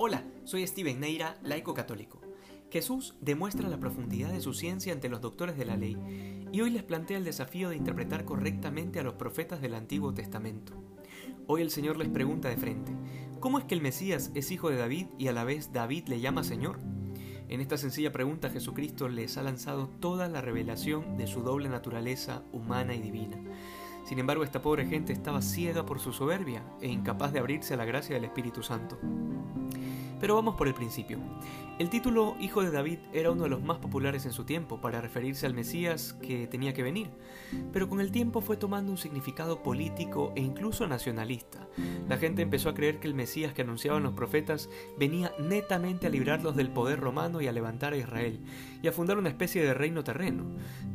Hola, soy Steven Neira, laico católico. Jesús demuestra la profundidad de su ciencia ante los doctores de la ley y hoy les plantea el desafío de interpretar correctamente a los profetas del Antiguo Testamento. Hoy el Señor les pregunta de frente, ¿cómo es que el Mesías es hijo de David y a la vez David le llama Señor? En esta sencilla pregunta Jesucristo les ha lanzado toda la revelación de su doble naturaleza humana y divina. Sin embargo, esta pobre gente estaba ciega por su soberbia e incapaz de abrirse a la gracia del Espíritu Santo. Pero vamos por el principio. El título Hijo de David era uno de los más populares en su tiempo para referirse al Mesías que tenía que venir, pero con el tiempo fue tomando un significado político e incluso nacionalista. La gente empezó a creer que el Mesías que anunciaban los profetas venía netamente a librarlos del poder romano y a levantar a Israel, y a fundar una especie de reino terreno.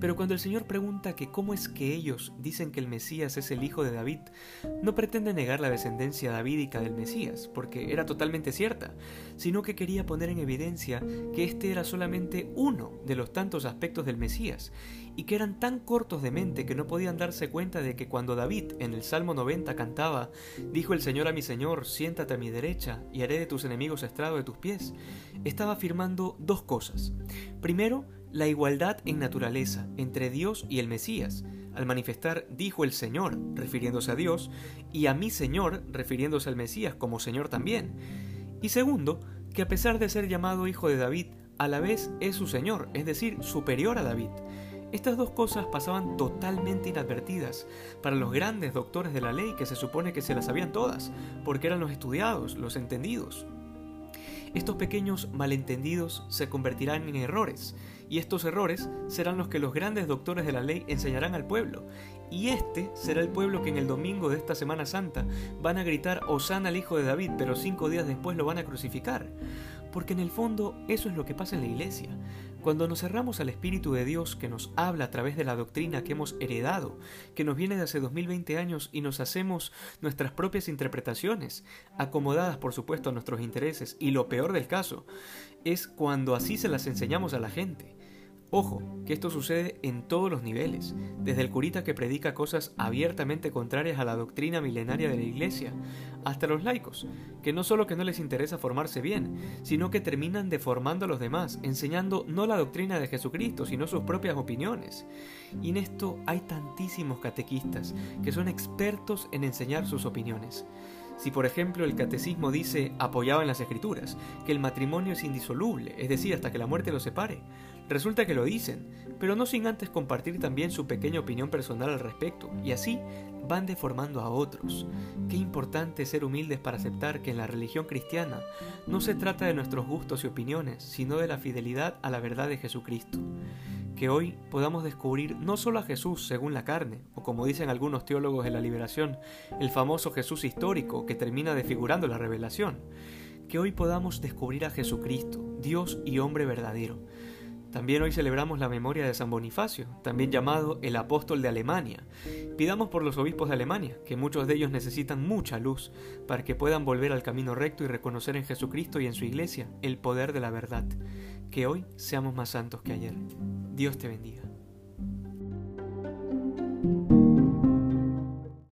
Pero cuando el Señor pregunta que cómo es que ellos dicen que el Mesías es el hijo de David, no pretende negar la descendencia davídica del Mesías, porque era totalmente cierta, sino que quería poner en evidencia que este era solamente uno de los tantos aspectos del Mesías, y que eran tan cortos de mente que no podían darse cuenta de que cuando David en el Salmo 90 cantaba, dijo el Señor a mi Señor, siéntate a mi derecha y haré de tus enemigos estrado de tus pies, estaba afirmando dos cosas. Primero, la igualdad en naturaleza entre Dios y el Mesías, al manifestar dijo el Señor, refiriéndose a Dios, y a mi Señor, refiriéndose al Mesías como Señor también. Y segundo, que a pesar de ser llamado hijo de David, a la vez es su Señor, es decir, superior a David. Estas dos cosas pasaban totalmente inadvertidas para los grandes doctores de la ley que se supone que se las sabían todas, porque eran los estudiados, los entendidos. Estos pequeños malentendidos se convertirán en errores, y estos errores serán los que los grandes doctores de la ley enseñarán al pueblo. Y este será el pueblo que en el domingo de esta Semana Santa van a gritar Osana al Hijo de David, pero cinco días después lo van a crucificar. Porque en el fondo eso es lo que pasa en la iglesia. Cuando nos cerramos al Espíritu de Dios que nos habla a través de la doctrina que hemos heredado, que nos viene de hace 2020 años y nos hacemos nuestras propias interpretaciones, acomodadas por supuesto a nuestros intereses, y lo peor del caso, es cuando así se las enseñamos a la gente. Ojo, que esto sucede en todos los niveles, desde el curita que predica cosas abiertamente contrarias a la doctrina milenaria de la Iglesia, hasta los laicos, que no solo que no les interesa formarse bien, sino que terminan deformando a los demás, enseñando no la doctrina de Jesucristo, sino sus propias opiniones. Y en esto hay tantísimos catequistas que son expertos en enseñar sus opiniones. Si por ejemplo el catecismo dice, apoyado en las escrituras, que el matrimonio es indisoluble, es decir, hasta que la muerte lo separe, resulta que lo dicen, pero no sin antes compartir también su pequeña opinión personal al respecto, y así van deformando a otros. Qué importante ser humildes para aceptar que en la religión cristiana no se trata de nuestros gustos y opiniones, sino de la fidelidad a la verdad de Jesucristo que hoy podamos descubrir no solo a Jesús según la carne, o como dicen algunos teólogos de la liberación, el famoso Jesús histórico que termina desfigurando la revelación, que hoy podamos descubrir a Jesucristo, Dios y hombre verdadero. También hoy celebramos la memoria de San Bonifacio, también llamado el apóstol de Alemania. Pidamos por los obispos de Alemania, que muchos de ellos necesitan mucha luz para que puedan volver al camino recto y reconocer en Jesucristo y en su iglesia el poder de la verdad. Que hoy seamos más santos que ayer. Dios te bendiga.